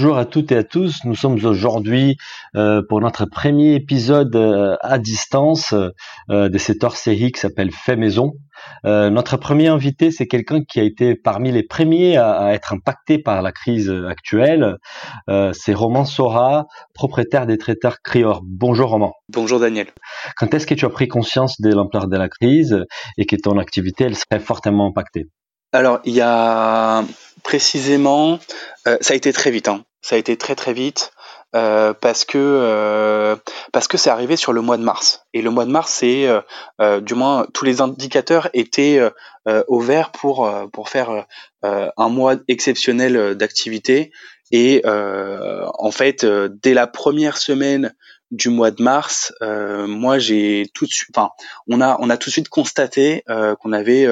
Bonjour à toutes et à tous. Nous sommes aujourd'hui euh, pour notre premier épisode euh, à distance euh, de cette hors-série qui s'appelle Fait maison. notre premier invité, c'est quelqu'un qui a été parmi les premiers à, être impacté par la crise actuelle. c'est Roman Sora, propriétaire des traiteurs Crior. Bonjour Roman. Bonjour Daniel. Quand est-ce que tu as pris conscience de l'ampleur de la crise et que ton activité elle serait fortement impactée? Alors, il y a précisément, euh, ça a été très vite. Hein. Ça a été très très vite euh, parce que euh, parce que c'est arrivé sur le mois de mars. Et le mois de mars, c'est du moins tous les indicateurs étaient au vert pour pour faire un mois exceptionnel d'activité. Et en fait, dès la première semaine du mois de mars, moi j'ai tout de suite, enfin, on a on a tout de suite constaté qu'on avait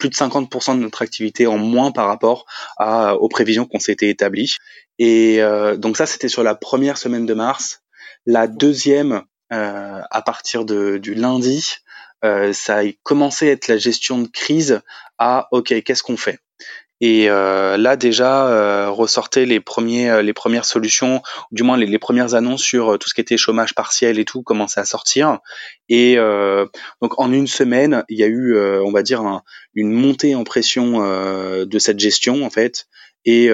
plus de 50% de notre activité en moins par rapport aux prévisions qu'on s'était établies. Et euh, donc ça, c'était sur la première semaine de mars. La deuxième, euh, à partir du lundi, euh, ça a commencé à être la gestion de crise à OK, qu'est-ce qu'on fait? Et euh, là déjà euh, ressortaient les premiers, euh, les premières solutions, du moins les, premières annonces sur tout ce qui était chômage partiel et tout commençaient à sortir. Et donc en une semaine, il y a eu, on va dire, une montée en pression de cette gestion en fait, et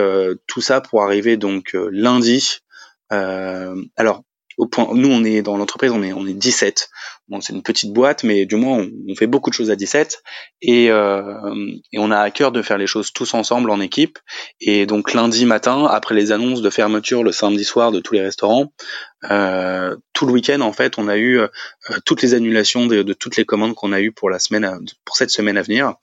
tout ça pour arriver donc lundi. alors point, nous on est dans l'entreprise, on est on est 17. Bon, c'est une petite boîte, mais du moins on, fait beaucoup de choses à 17 et, euh, et on a à cœur de faire les choses tous ensemble en équipe. Et donc lundi matin, après les annonces de fermeture le samedi soir de tous les restaurants, euh, tout le week-end en fait, on a eu euh, toutes les annulations de, de, toutes les commandes qu'on a eues pour la semaine, pour cette semaine à venir.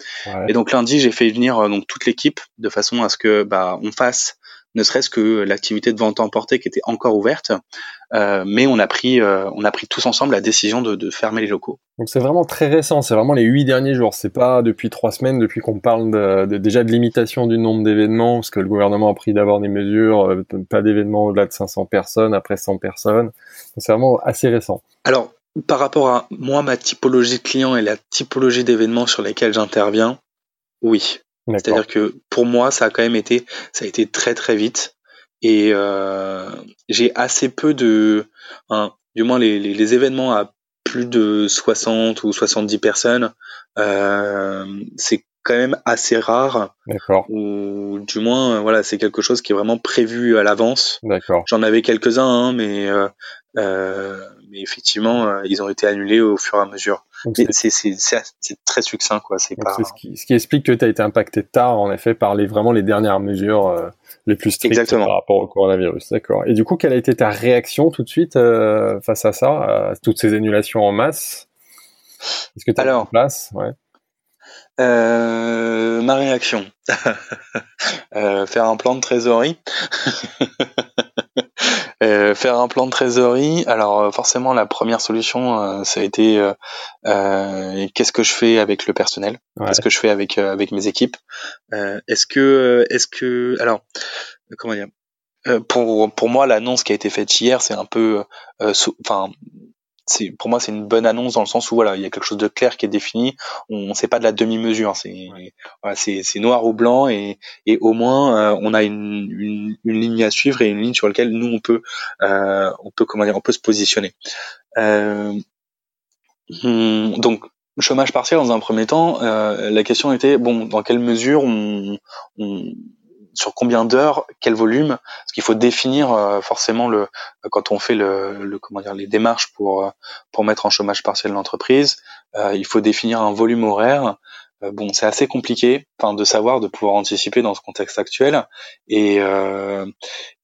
Et donc lundi, j'ai fait venir euh, donc toute l'équipe de façon à ce que bah on fasse ne serait-ce que l'activité de vente emportée qui était encore ouverte, euh, mais on a pris, euh, on a pris tous ensemble la décision de, de fermer les locaux. Donc c'est vraiment très récent, c'est vraiment les huit derniers jours. C'est pas depuis trois semaines, depuis qu'on parle de, de, déjà de limitation du nombre d'événements, parce que le gouvernement a pris d'avoir des mesures, euh, pas d'événements au-delà de 500 personnes, après 100 personnes. C'est vraiment assez récent. Alors par rapport à moi, ma typologie de clients et la typologie d'événements sur lesquels j'interviens, oui, c'est-à-dire que pour moi, ça a quand même été, ça a été très très vite et euh, j'ai assez peu de, hein, du moins les, les, les, événements à plus de 60 ou 70 personnes, euh, c'est quand même assez rare. D'accord. Ou du moins, voilà, c'est quelque chose qui est vraiment prévu à l'avance. D'accord. J'en avais quelques-uns, hein, mais euh, euh, mais effectivement, euh, ils ont été annulés au fur et à mesure. C'est très succinct, quoi. C'est pas. Ce qui, ce qui, explique que tu as été impacté tard, en effet, par les vraiment les dernières mesures euh, les plus strictes Exactement. par rapport au coronavirus. D'accord. Et du coup, quelle a été ta réaction tout de suite euh, face à ça, à toutes ces annulations en masse? Est-ce que tu as en place? Ouais. Euh, ma réaction, euh, faire un plan de trésorerie. Euh, faire un plan de trésorerie. Alors euh, forcément, la première solution, euh, ça a été qu'est-ce que je fais avec le personnel? Qu'est-ce que je fais avec avec mes équipes? Est-ce que est-ce que alors comment dire? Pour pour moi, l'annonce qui a été faite hier, c'est un peu, enfin, c'est pour moi c'est une bonne annonce dans le sens où voilà il y a quelque chose de clair qui est défini. On, ne sait pas de la demi-mesure c'est voilà, c'est noir ou blanc et, et au moins euh, on a une, une, une, ligne à suivre et une ligne sur laquelle nous on peut euh, on peut comment dire on peut se positionner. Euh, hmm, donc chômage partiel dans un premier temps euh, la question était bon dans quelle mesure on, on sur combien d'heures, quel volume, parce qu'il faut définir euh, forcément le quand on fait le, le, comment dire les démarches pour euh, pour mettre en chômage partiel l'entreprise, euh, il faut définir un volume horaire. bon, c'est assez compliqué, enfin de savoir, de pouvoir anticiper dans ce contexte actuel, et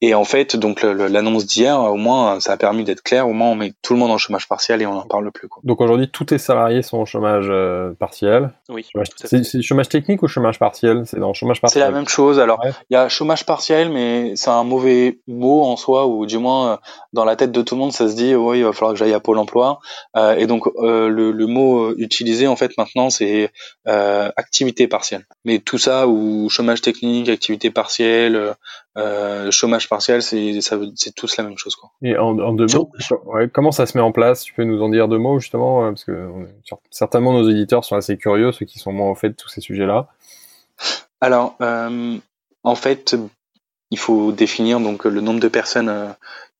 Et en fait, donc l'annonce d'hier, au moins, ça a permis d'être clair. Au moins, on met tout le monde en chômage partiel et on n'en parle plus. Quoi. Donc aujourd'hui, tous tes salariés sont en chômage euh, partiel. Oui. C'est chômage technique ou chômage partiel? C'est dans chômage partiel. C'est la même chose. Alors, il y a chômage partiel, mais c'est un mauvais mot en soi, ou du moins euh, dans la tête de tout le monde, ça se dit, oui, il va falloir que j'aille à Pôle Emploi. Euh, et donc, euh, le, le, mot utilisé en fait maintenant, c'est activité partielle. Mais tout ça, ou chômage technique, activité partielle, euh, chômage partiel, c'est tous la même chose quoi. Et en, deux mots, comment ça se met en place? Tu peux nous en dire deux mots justement, parce que certainement nos éditeurs sont assez curieux, ceux qui sont moins au fait de tous ces sujets-là. Alors, euh, en fait, il faut définir donc le nombre de personnes euh,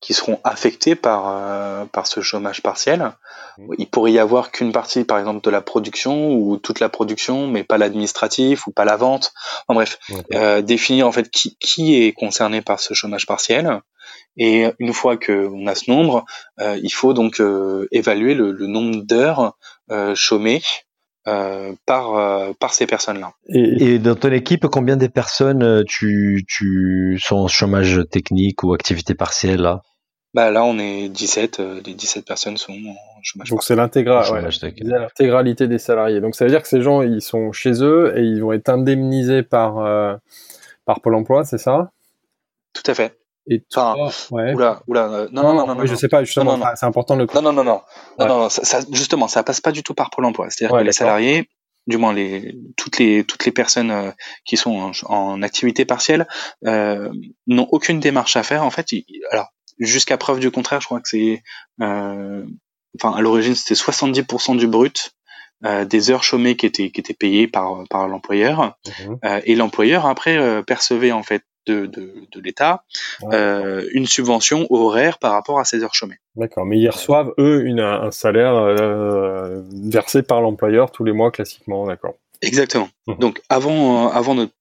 qui seront affectées par euh, par ce chômage partiel. Mmh. Il pourrait y avoir qu'une partie, par exemple, de la production ou toute la production, mais pas l'administratif ou pas la vente. En bref, euh, définir en fait qui, qui est concerné par ce chômage partiel. Et une fois qu'on a ce nombre, il faut donc évaluer le, le nombre d'heures chômées euh, par euh, par ces personnes-là. Et, dans ton équipe, combien de personnes euh, tu tu sont en chômage technique ou activité partielle là? Bah là, on est 17, les 17 personnes sont en chômage. Donc c'est l'intégralité des salariés. Donc ça veut dire que ces gens, ils sont chez eux et ils vont être indemnisés par par Pôle Emploi, c'est ça? Tout à fait. Et enfin, ouais. oula, oula, euh, non, non, non, non, non, je sais pas, justement, c'est important de le. Non, non, non, non, non, non, ça, ça, justement, ça passe pas du tout par Pôle Emploi. C'est-à-dire que les salariés, du moins les toutes les toutes les personnes euh, qui sont en, en activité partielle, euh, n'ont aucune démarche à faire. En fait, alors jusqu'à preuve du contraire, je crois que c'est, euh, enfin, à l'origine, c'était 70% du brut. Euh, des heures chômées qui étaient qui étaient payées par par l'employeur mmh et l'employeur après percevait en fait de, de, de l'État euh, une subvention horaire par rapport à ces heures chômées. D'accord, mais ils reçoivent eux une, un salaire euh, versé par l'employeur tous les mois classiquement, d'accord. Exactement. Mmh. Donc avant avant notre,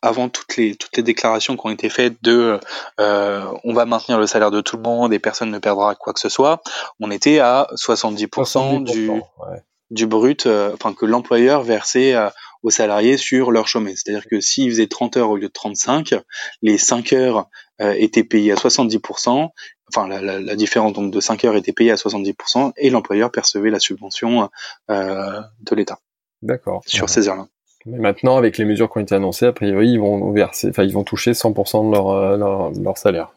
avant toutes les toutes les déclarations qui ont été faites de euh, on va maintenir le salaire de tout le monde et personne ne perdra quoi que ce soit, on était à 70%, du du brut, euh, enfin que l'employeur versait aux salariés sur leur chômage. C'est-à-dire que s'ils faisaient 30 heures au lieu de 35, les 5 heures euh, étaient payées à 70%, enfin la, la, la, différence donc de 5 heures était payée à 70% et l'employeur percevait la subvention euh, de l'État. D'accord. Sur ces heures-là. Mais maintenant, avec les mesures qui ont été annoncées, a priori, ils vont verser, enfin, ils vont toucher 100% de leur, euh, leur, leur, salaire.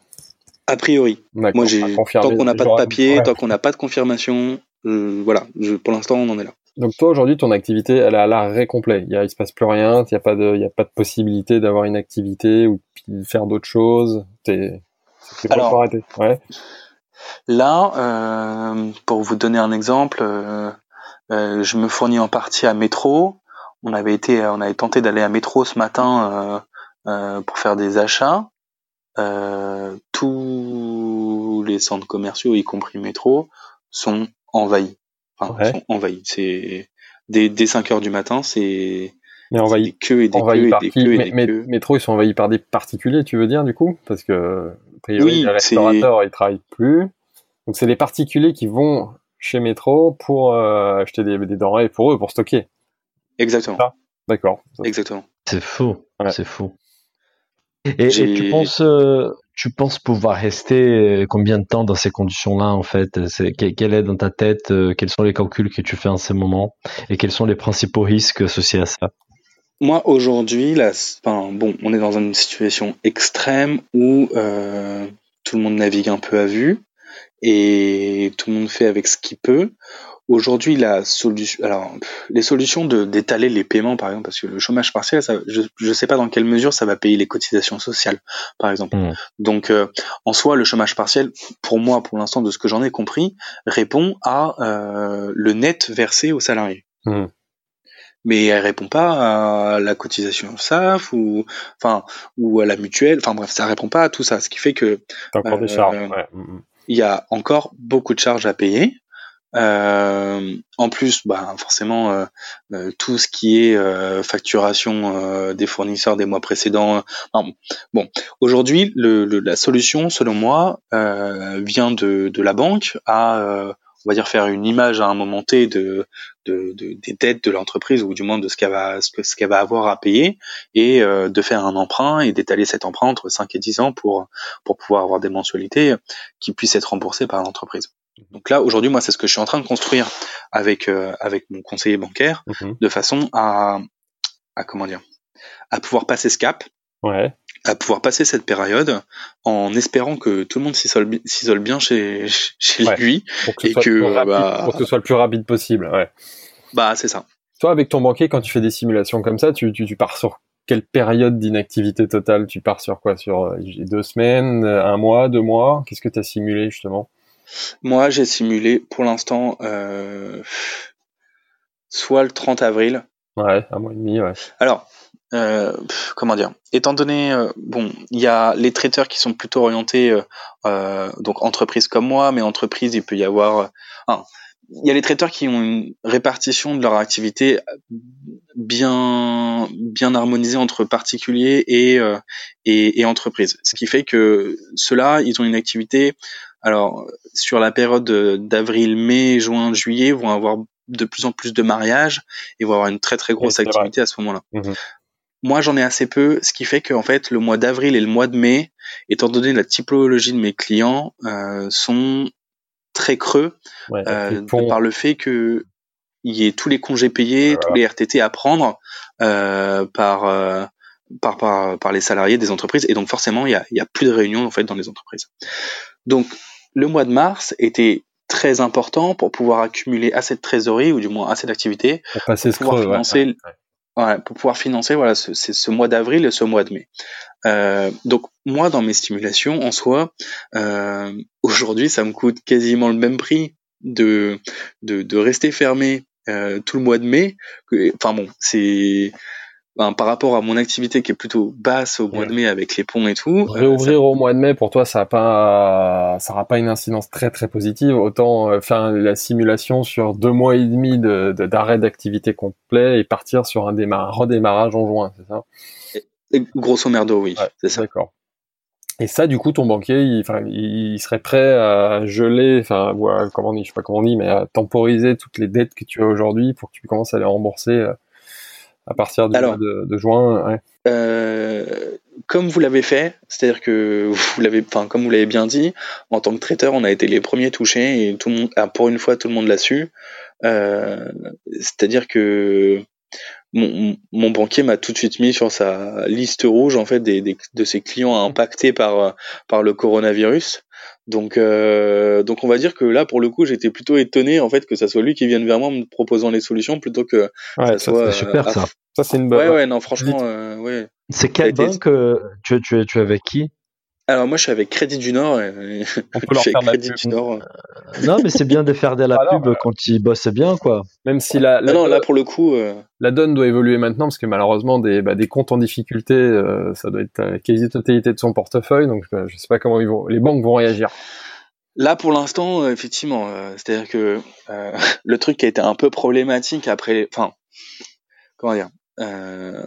A priori. Moi, j'ai tant qu'on n'a pas de papier, tant qu'on n'a pas de confirmation, euh, voilà. Je, pour l'instant, on en est là. Donc toi aujourd'hui ton activité elle est à l'arrêt complet. Il y a, il se passe plus rien. Il y a pas de il y a pas de possibilité d'avoir une activité ou de faire d'autres choses. T'es Alors arrêté. Ouais. Là euh, pour vous donner un exemple, euh, euh, je me fournis en partie à Métro. On avait été on avait tenté d'aller à Métro ce matin euh, euh, pour faire des achats. tous les centres commerciaux y compris Métro sont envahis enfin, sont envahis. C'est dès, dès 5 heures du matin, c'est mais envahis que et des queues et des queues et des queues. Métro, ils sont envahis par des particuliers, tu veux dire, du coup? Parce que, a priori, oui, les restaurateurs, ils travaillent plus. Donc, c'est les particuliers qui vont chez Métro pour euh, acheter des, des, denrées pour eux, pour stocker. Exactement. D'accord. Exactement. C'est fou. Ouais. C'est fou. Et, et, tu penses, euh, tu penses pouvoir rester euh, combien de temps dans ces conditions-là en fait? C'est, Quel est dans ta tête euh, Quels sont les calculs que tu fais en ces moments Et quels sont les principaux risques associés à ça? Moi aujourd'hui, là, enfin, bon, on est dans une situation extrême où euh, tout le monde navigue un peu à vue et tout le monde fait avec ce qu'il peut. Aujourd'hui, la solution, alors les solutions de d'étaler les paiements, par exemple, parce que le chômage partiel, ça, je ne sais pas dans quelle mesure ça va payer les cotisations sociales, par exemple. Mmh. Donc, euh, en soi, le chômage partiel, pour moi, pour l'instant, de ce que j'en ai compris, répond à euh, le net versé aux salariés. Mmh. Mais elle répond pas à la cotisation SAF ou enfin ou à la mutuelle. Enfin bref, ça répond pas à tout ça. Ce qui fait que encore des charges. Euh, ouais. Mmh, il y a encore beaucoup de charges à payer. Euh, en plus, bah, forcément, euh, euh, tout ce qui est euh, facturation euh, des fournisseurs des mois précédents. bon, aujourd'hui, le, le, la solution, selon moi, vient de, de la banque à on va dire faire une image à un moment T de, de, de des dettes de l'entreprise ou du moins de ce qu'elle va ce, ce qu'elle va avoir à payer et euh, de faire un emprunt et d'étaler cet emprunt entre 5 et 10 ans pour pour pouvoir avoir des mensualités qui puissent être remboursées par l'entreprise. Donc là aujourd'hui moi c'est ce que je suis en train de construire avec euh, avec mon conseiller bancaire Mhm. de façon à à comment dire à pouvoir passer ce cap Ouais. À pouvoir passer cette période en espérant que tout le monde s'isole bi- s'isole bien chez, chez Ouais. lui. Pour que, ce Et soit que, le plus rapide- bah- pour que ce soit le plus rapide possible. Ouais. Bah, c'est ça. Toi, avec ton banquier, quand tu fais des simulations comme ça, tu, tu, tu pars sur quelle période d'inactivité totale? Tu pars sur quoi? Sur euh, deux semaines, euh, un mois, deux mois? Qu'est-ce que tu as simulé justement? Moi, j'ai simulé pour l'instant euh, soit le 30 avril. Ouais, un mois et demi, ouais. Alors, euh, pff, comment dire? Étant donné, euh, bon, il y a les traiteurs qui sont plutôt orientés, euh, euh, donc entreprises comme moi, mais entreprises, il peut y avoir, euh, il y a les traiteurs qui ont une répartition de leur activité bien bien harmonisée entre particuliers et euh, et, et entreprises. Ce qui fait que ceux-là, ils ont une activité. Alors sur la période d'avril, mai, juin, juillet, vont avoir de plus en plus de mariages et vont avoir une très très grosse vrai. activité à ce moment-là. Mhm. Moi, j'en ai assez peu, ce qui fait qu'en fait, le mois d'avril et le mois de mai, étant donné la typologie de mes clients, euh, sont très creux ouais euh, de par le fait que il y ait tous les congés payés, Voilà. tous les RTT à prendre euh, par, euh, par par par les salariés des entreprises et donc forcément il y a, y a plus de réunions en fait dans les entreprises. Donc le mois de mars était très important pour pouvoir accumuler assez de trésorerie ou du moins assez d'activité pour passer ce pouvoir creux, financer Ouais. Ouais, pour pouvoir financer voilà ce, c'est ce mois d'avril et ce mois de mai. Euh, donc moi dans mes stimulations en soi, euh, aujourd'hui ça me coûte quasiment le même prix de de, rester fermé euh, tout le mois de mai. Enfin bon, c'est ben, par rapport à mon activité qui est plutôt basse au mois Ouais. de mai avec les ponts et tout. euh, Réouvrir au mois de mai, pour toi, ça a pas, ça aura pas une incidence très très positive. Autant euh, faire la simulation sur deux mois et demi de, de- d'arrêt d'activité complet et partir sur un démarrage, redémarrage en juin, c'est ça? Et grosso merdo oui, Ouais, c'est ça. D'accord. Et ça, du coup, ton banquier, il, il serait prêt à geler, enfin, ou à, comment on dit, je sais pas comment on dit, mais à temporiser toutes les dettes que tu as aujourd'hui pour que tu commences à les rembourser euh, à partir du Alors. mois de, de juin. Ouais. Euh, comme vous l'avez fait, c'est-à-dire que vous l'avez, enfin comme vous l'avez bien dit, en tant que traiteur, on a été les premiers touchés et tout le monde, ah, pour une fois, tout le monde l'a su. Euh, c'est-à-dire que mon, mon banquier m'a tout de suite mis sur sa liste rouge en fait des, des- de ses clients impactés par par le coronavirus. Donc euh, donc on va dire que là pour le coup j'étais plutôt étonné en fait que ça soit lui qui vienne vers moi me proposant les solutions plutôt que Ouais, ça C'est euh, super à- ça. ça, c'est une bonne. Ouais ouais non franchement euh, ouais C'est quelle été- banque euh, tu, tu, tu es avec qui? Alors moi je suis avec Crédit du Nord. Et... On peut leur faire avec de la Crédit pub. du Nord. Non, mais c'est bien de faire de la Alors, pub quand ils bossent bien, quoi. Même si la, la, Non, non, là pour le coup, euh, la donne doit évoluer maintenant, parce que malheureusement, des, bah, des comptes en difficulté, euh, ça doit être la quasi-totalité de son portefeuille, donc euh, je sais pas comment ils vont, les banques vont réagir. là pour l'instant, euh, effectivement, euh, c'est-à-dire que euh, le truc qui a été un peu problématique après, enfin, comment dire, euh,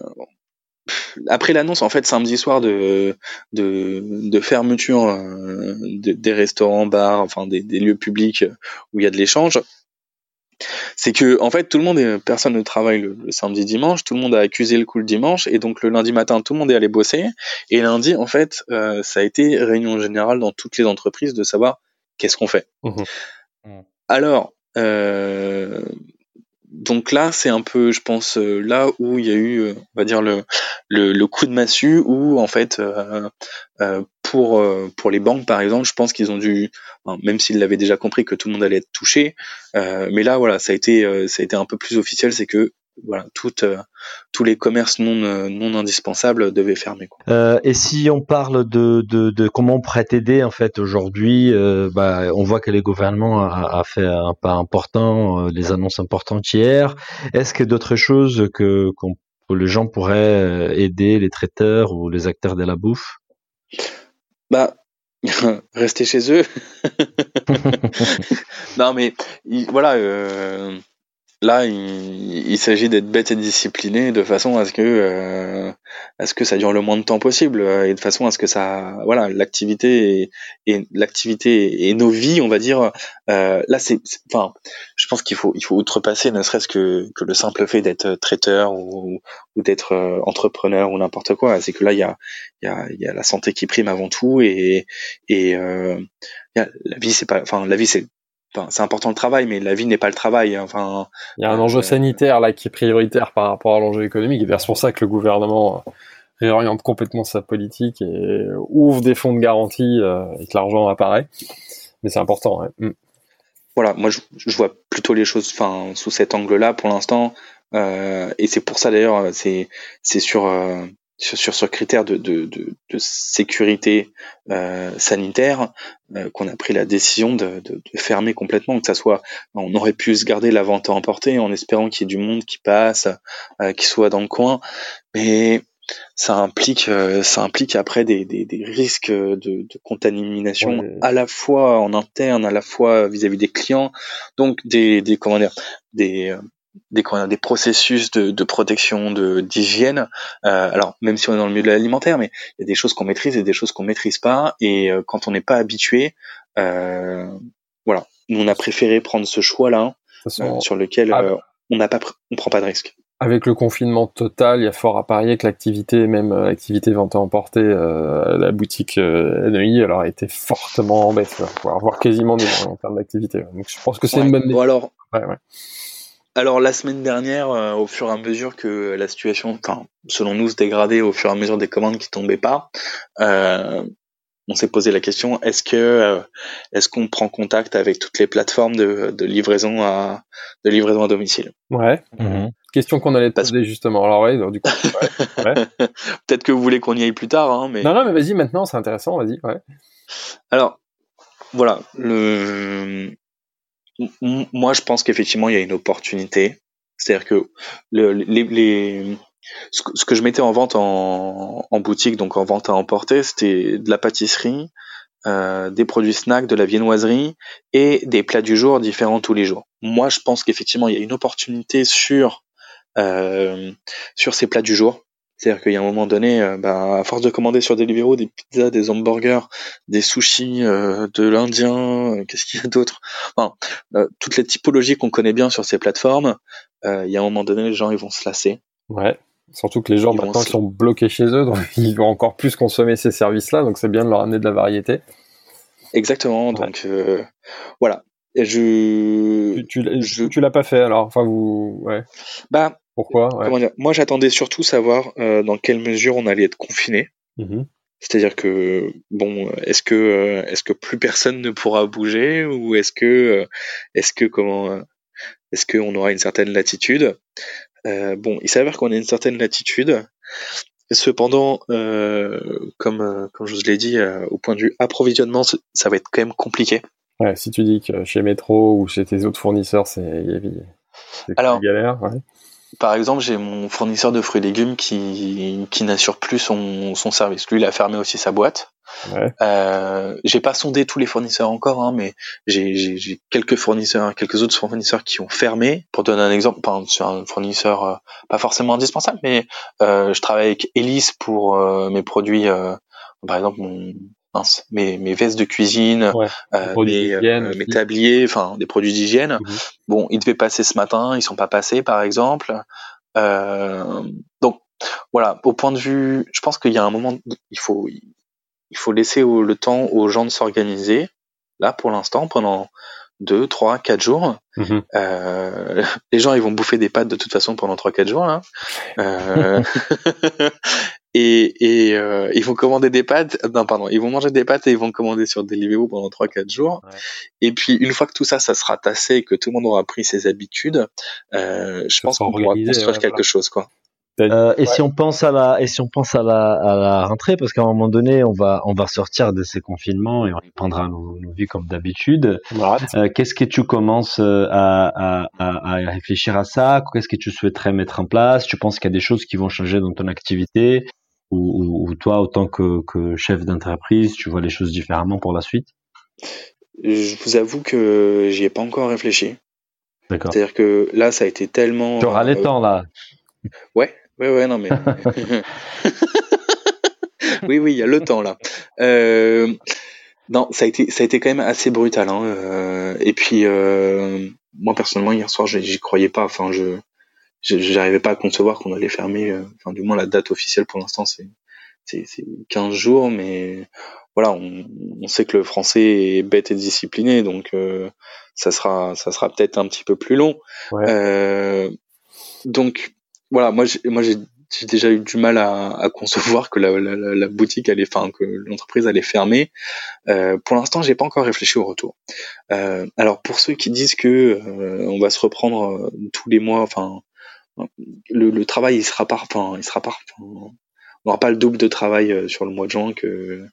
après l'annonce en fait samedi soir de de, de fermeture euh, de- des restaurants, bars, enfin des, des lieux publics où il y a de l'échange. C'est que en fait tout le monde est, personne ne travaille le, le samedi dimanche, tout le monde a accusé le coup le dimanche et donc le lundi matin tout le monde est allé bosser et lundi en fait euh, ça a été réunion générale dans toutes les entreprises de savoir qu'est-ce qu'on fait. Mhm. Alors euh, donc là c'est un peu je pense euh, là où il y a eu euh, on va dire le le, coup de massue où en fait euh, euh, pour pour les banques par exemple je pense qu'ils ont dû même s'ils l'avaient déjà compris que tout le monde allait être touché mais là voilà ça a été ça a été un peu plus officiel c'est que voilà toutes euh, tous les commerces non euh, non indispensables devaient fermer quoi. Euh, et si on parle de, de, de comment on pourrait t'aider en fait aujourd'hui, euh, bah, on voit que le gouvernement a, a fait un pas important, des annonces importantes hier. Est-ce que d'autres choses que, que les gens pourraient aider les traiteurs ou les acteurs de la bouffe? Bah, rester chez eux. non, mais il- voilà. euh, là, il, s'agit d'être bête et discipliné de façon à ce que euh, à ce que ça dure le moins de temps possible euh, et de façon à ce que ça voilà l'activité et, l'activité et nos vies, on va dire. Euh, là, c'est enfin, je pense qu'il faut il faut outrepasser ne serait-ce que le simple fait d'être traiteur ou, d'être entrepreneur ou n'importe quoi. C'est que là, il y a il y a il y a la santé qui prime avant tout et et la vie c'est pas enfin la vie c'est c'est important le travail, mais la vie n'est pas le travail. Hein. Enfin, il y a un enjeu euh, sanitaire là qui est prioritaire par rapport à l'enjeu économique, et c'est pour ça que le gouvernement réoriente complètement sa politique et ouvre des fonds de garantie euh, et que l'argent apparaît. Mais c'est important. Mm. Voilà, moi je, vois plutôt les choses, enfin, sous cet angle-là pour l'instant, euh, et c'est pour ça d'ailleurs, c'est c'est sur sur, ce critère de, de, de, de sécurité euh, sanitaire euh, qu'on a pris la décision de, fermer complètement, que ça soit, on aurait pu se garder la vente à emporter en espérant qu'il y ait du monde qui passe, euh, qui soit dans le coin, mais ça implique, ça implique après des, des, des risques de, contamination à la fois en interne, à la fois vis-à-vis des clients, donc des, des comment dire, des des, des processus de, de protection, de d'hygiène. Euh, alors même si on est dans le milieu de l'alimentaire, mais il y a des choses qu'on maîtrise et des choses qu'on maîtrise pas. Et euh, quand on n'est pas habitué, euh, voilà, on a préféré prendre ce choix-là euh, sur lequel ah, on n'a pas, on prend pas de risque. Avec le confinement total, il y a fort à parier que l'activité, même l'activité vente à emporter, la boutique NEI, alors a été fortement en baisse, voire, quasiment nulle en termes d'activité. Donc je pense que c'est une bonne. Bon alors. Ouais, ouais. Alors la semaine dernière, euh, au fur et à mesure que la situation, enfin, selon nous, se dégradait au fur et à mesure des commandes qui tombaient pas, euh, on s'est posé la question est-ce que euh, est-ce qu'on prend contact avec toutes les plateformes de, livraison à de livraison à domicile? Ouais. Mhm. Question qu'on allait te poser justement. Alors ouais, du coup. Peut-être que vous voulez qu'on y aille plus tard, hein, mais. Non non, mais vas-y maintenant, c'est intéressant, vas-y. Ouais. Alors voilà, le moi, je pense qu'effectivement, il y a une opportunité. C'est-à-dire que ce que je mettais en vente en, en boutique, donc en vente à emporter, c'était de la pâtisserie, euh, des produits snacks, de la viennoiserie et des plats du jour différents tous les jours. Moi, je pense qu'effectivement, il y a une opportunité sur euh, sur ces plats du jour. C'est-à-dire qu'il y a un moment donné, euh, bah, à force de commander sur Deliveroo des pizzas, des hamburgers, des sushis, euh, de l'indien, euh, qu'est-ce qu'il y a d'autre? Enfin, Toutes les typologies qu'on connaît bien sur ces plateformes, il y a un moment donné, les gens ils vont se lasser. Ouais. Surtout que les gens maintenant ils sont bloqués chez eux, donc ils vont encore plus consommer ces services-là, donc c'est bien de leur amener de la variété. Exactement. Donc voilà. Et je. Tu, tu, tu l'as pas fait alors, enfin vous, ouais. Bah pourquoi Moi, j'attendais surtout savoir euh, dans quelle mesure on allait être confiné. Mm-hmm. C'est-à-dire que bon, est-ce que euh, est-ce que plus personne ne pourra bouger ou est-ce que euh, est-ce que comment est-ce qu'on aura une certaine latitude? Bon, il s'avère qu'on a une certaine latitude. Cependant, comme comme je vous l'ai dit, au point de vue approvisionnement, ça va être quand même compliqué. Ouais, si tu dis que chez Metro ou chez tes autres fournisseurs, c'est alors galère. Ouais. Par exemple, j'ai mon fournisseur de fruits et légumes qui, qui n'assure plus son, son service. Lui, il a fermé aussi sa boîte. Ouais. Euh, j'ai pas sondé tous les fournisseurs encore, hein, mais j'ai quelques fournisseurs, quelques autres fournisseurs qui ont fermé. Pour donner un exemple, sur un fournisseur euh, pas forcément indispensable, mais euh, je travaille avec Elise pour euh, mes produits, par exemple mon, mes, mes vestes de cuisine, euh, mes, euh, mes, tabliers, enfin des produits d'hygiène. Mhm. Bon, ils devaient passer ce matin, ils sont pas passés par exemple. Euh, donc voilà, au point de vue, je pense qu'il y a un moment, il faut il faut laisser le temps aux gens de s'organiser. Là, pour l'instant, pendant deux, trois, quatre jours. Mhm. Euh, les gens, ils vont bouffer des pâtes de toute façon pendant trois, quatre jours. Là. Euh, et, et euh, ils vont commander des pâtes. Non, pardon, ils vont manger des pâtes et ils vont commander sur Deliveroo pendant trois, quatre jours. Et puis une fois que tout ça, ça sera tassé et que tout le monde aura pris ses habitudes, je pense qu'on pourra construire quelque chose, quoi. Euh, et si on pense à la et si on pense à la, à la rentrée parce qu'à un moment donné on va on va sortir de ces confinements et on reprendra nos, nos vies comme d'habitude. Euh, Qu'est-ce que tu commences euh, à, à, à, réfléchir à ça? Qu'est-ce que tu souhaiterais mettre en place? Tu penses qu'il y a des choses qui vont changer dans ton activité? Ou, ou, toi, autant que, que chef d'entreprise, tu vois les choses différemment pour la suite? Je vous avoue que j'y ai pas encore réfléchi. D'accord. C'est-à-dire que là, ça a été tellement. Tu auras les temps là. Ouais, ouais, non mais. oui, oui, il y a le temps là. Euh, non, ça a été, ça a été quand même assez brutal. Hein. Euh, et puis, euh, moi personnellement, hier soir, j'y croyais pas. Enfin, je, j'arrivais pas à concevoir qu'on allait fermer. Enfin, du moins, la date officielle pour l'instant, c'est, c'est, 15 jours, mais voilà, on, on, sait que le français est bête et discipliné, donc euh, ça sera, ça sera peut-être un petit peu plus long. Ouais. Euh, donc voilà, moi, j'ai déjà eu du mal à, concevoir que la, la, la, boutique allait, enfin que l'entreprise allait fermer. Euh, pour l'instant, j'ai pas encore réfléchi au retour. Euh, alors pour ceux qui disent que euh, on va se reprendre euh, tous les mois, enfin le, le, travail il sera pas, enfin il sera pas, on n'aura pas le double de travail euh, sur le mois de juin que,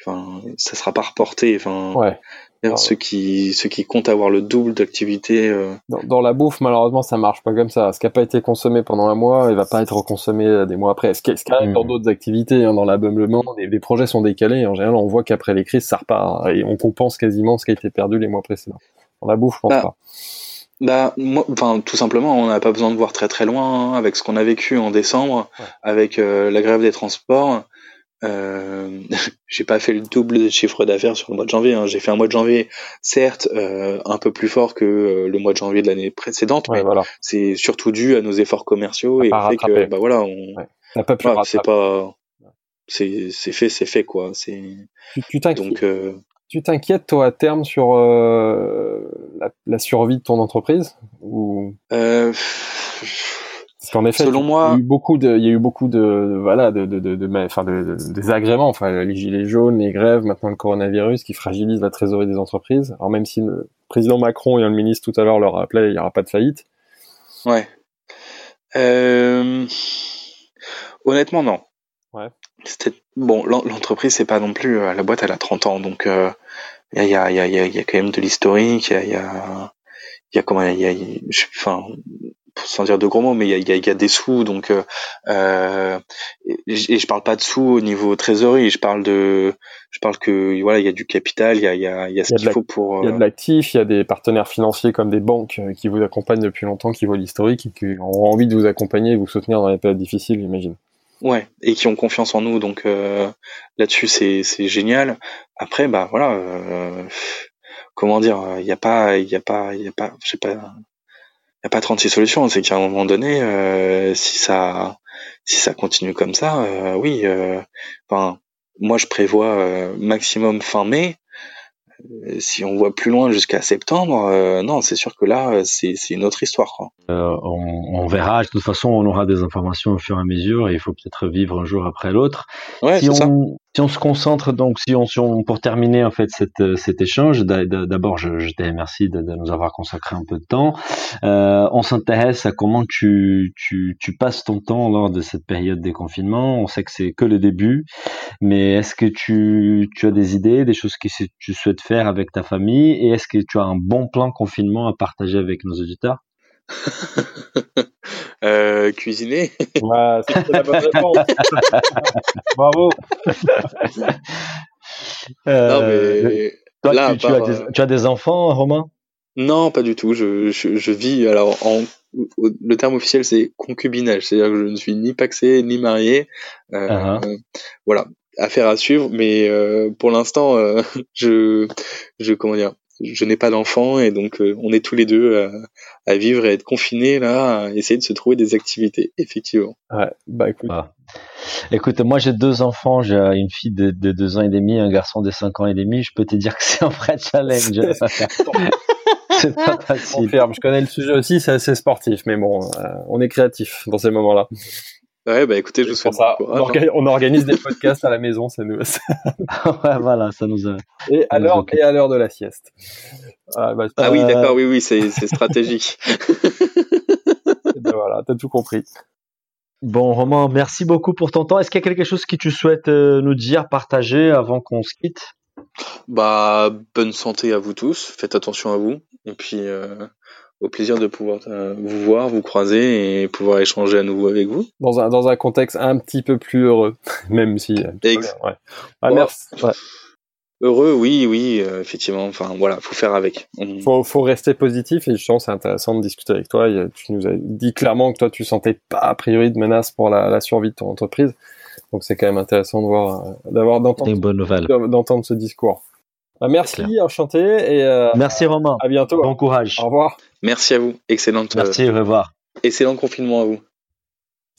enfin ça sera pas reporté. Enfin ouais. Alors, ceux qui ceux qui comptent avoir le double d'activité. Euh... Dans, dans, la bouffe, malheureusement, ça marche pas comme ça. Ce qui a pas été consommé pendant un mois, il va pas être reconsommé euh, des mois après. Ce qui, ce qui arrive mmh. dans d'autres activités, hein, dans l'ameublement, les, les, projets sont décalés. En général, on voit qu'après les crises, ça repart et on compense quasiment ce qui a été perdu les mois précédents. Dans la bouffe, je pense bah, pas. Bah, moi, enfin, tout simplement, on n'a pas besoin de voir très très loin hein, avec ce qu'on a vécu en décembre, ouais. avec euh, la grève des transports. Euh, j'ai pas fait le double de chiffre d'affaires sur le mois de janvier. Hein. J'ai fait un mois de janvier, certes, euh, un peu plus fort que euh, le mois de janvier de l'année précédente, ouais, mais voilà. c'est surtout dû à nos efforts commerciaux et au fait que, bah voilà, on, ouais. pas pu voilà, c'est pas, c'est c'est fait, c'est fait quoi. C'est tu, t'inquiètes. Tu t'inquiètes toi à terme sur la, la, survie de ton entreprise ou? Parce qu'en effet, selon il moi, y a eu beaucoup de, il y a eu beaucoup de, voilà, de, de, de, enfin, de, de, désagréments, enfin, les gilets jaunes, les grèves, maintenant le coronavirus, qui fragilisent la trésorerie des entreprises. Alors même si le président Macron et le ministre tout à l'heure leur rappelaient, il n'y aura pas de faillite. Ouais. Euh... Honnêtement, non. Ouais. Bon. L'entreprise, c'est pas non plus la boîte, elle a 30 ans, donc il euh, y, a, y, a, y, a, y a quand même de l'historique. Il y a, y a, y a comment, il y a, enfin, sans dire de gros mots, mais il y a, y, y a, des sous, donc euh, euh, et je parle pas de sous au niveau trésorerie, je parle de, je parle que voilà, il y a du capital, il y a, y a, y a ce qu'il faut pour. Il y a de l'actif, il y a des partenaires financiers comme des banques qui vous accompagnent depuis longtemps, qui voient l'historique et qui ont envie de vous accompagner et vous soutenir dans les périodes difficiles, j'imagine. Ouais, et qui ont confiance en nous, donc euh, là-dessus c'est c'est génial. Après, bah voilà, euh, comment dire, il y a pas, il y a pas, il y a pas, je sais pas n'y a pas 36 solutions. C'est qu'à un moment donné, euh, si ça si ça continue comme ça, euh, oui. Euh, enfin, moi je prévois maximum fin mai. Si on voit plus loin jusqu'à septembre, non, c'est sûr que là, c'est une autre histoire. Quoi. On, on, verra. De toute façon, on aura des informations au fur et à mesure, et il faut peut-être vivre un jour après l'autre. Ouais, si, on, ça. Si on se concentre donc, si on, si on pour terminer en fait cette, cet échange, d'abord je, je te remercie de, de, nous avoir consacré un peu de temps. Euh, on s'intéresse à comment tu, tu, tu passes ton temps lors de cette période des confinements. On sait que c'est que le début, mais est-ce que tu, tu as des idées, des choses que tu souhaites faire avec ta famille, et est-ce que tu as un bon plan confinement à partager avec nos auditeurs? euh, cuisiner. Ouais, c'est la bonne réponse. Bravo. Euh, non, mais toi, là, tu, tu, part, as des, tu, as des, enfants, Romain? Non, pas du tout. Je, je, je vis alors en le terme officiel c'est concubinage, c'est-à-dire que je ne suis ni paxé ni marié. Euh, uh -huh. euh, voilà, affaire à suivre, mais euh, pour l'instant, euh, je, je comment dire, je n'ai pas d'enfant et donc euh, on est tous les deux à, à, vivre et être confinés là, à essayer de se trouver des activités, effectivement. Ouais, bah écoute. Ah. Écoute, moi j'ai deux enfants, j'ai une fille de, de, deux ans et demi, un garçon de cinq ans et demi. Je peux te dire que c'est un vrai challenge. c'est pas facile. Confirme, je connais le sujet aussi, c'est assez sportif, mais bon, euh, on est créatif dans ces moments-là. Ouais, bah écoutez, je vous souhaite ça. On, organise, on, organise des podcasts à la maison, ça nous. ouais, voilà, ça nous a. Et à l'heure et à l'heure de la sieste. Ah, bah, ah oui, d'accord, oui, oui, c'est stratégique. ben voilà, t'as tout compris. Bon, Romain, merci beaucoup pour ton temps. Est-ce qu'il y a quelque chose que tu souhaites euh, nous dire, partager avant qu'on se quitte? Bah, bonne santé à vous tous. Faites attention à vous. Et puis, euh, au plaisir de pouvoir euh, vous voir, vous croiser et pouvoir échanger à nouveau avec vous. Dans un, dans un contexte un petit peu plus heureux, même si. Ex ouais. Ah, merci. Ouais. Heureux, oui, oui, effectivement. Enfin, voilà, faut faire avec. Il Faut, faut rester positif et je pense c'est intéressant de discuter avec toi. Tu nous as dit clairement que toi, tu sentais pas a priori de menace pour la, la survie de ton entreprise. Donc c'est quand même intéressant de voir, d'avoir d'entendre, d'entendre ce discours. Bah, merci, enchanté et euh, merci Romain. À bientôt. Bon courage. Au revoir. Merci à vous. Excellente. Merci. au revoir. Excellent confinement à vous.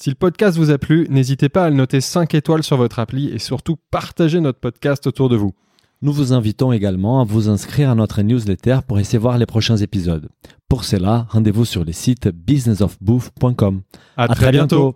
Si le podcast vous a plu, n'hésitez pas à le noter 5 étoiles sur votre appli et surtout partagez notre podcast autour de vous. Nous vous invitons également à vous inscrire à notre newsletter pour essayer voir les prochains épisodes. Pour cela, rendez-vous sur le site businessofbooth.com. À, très, bientôt.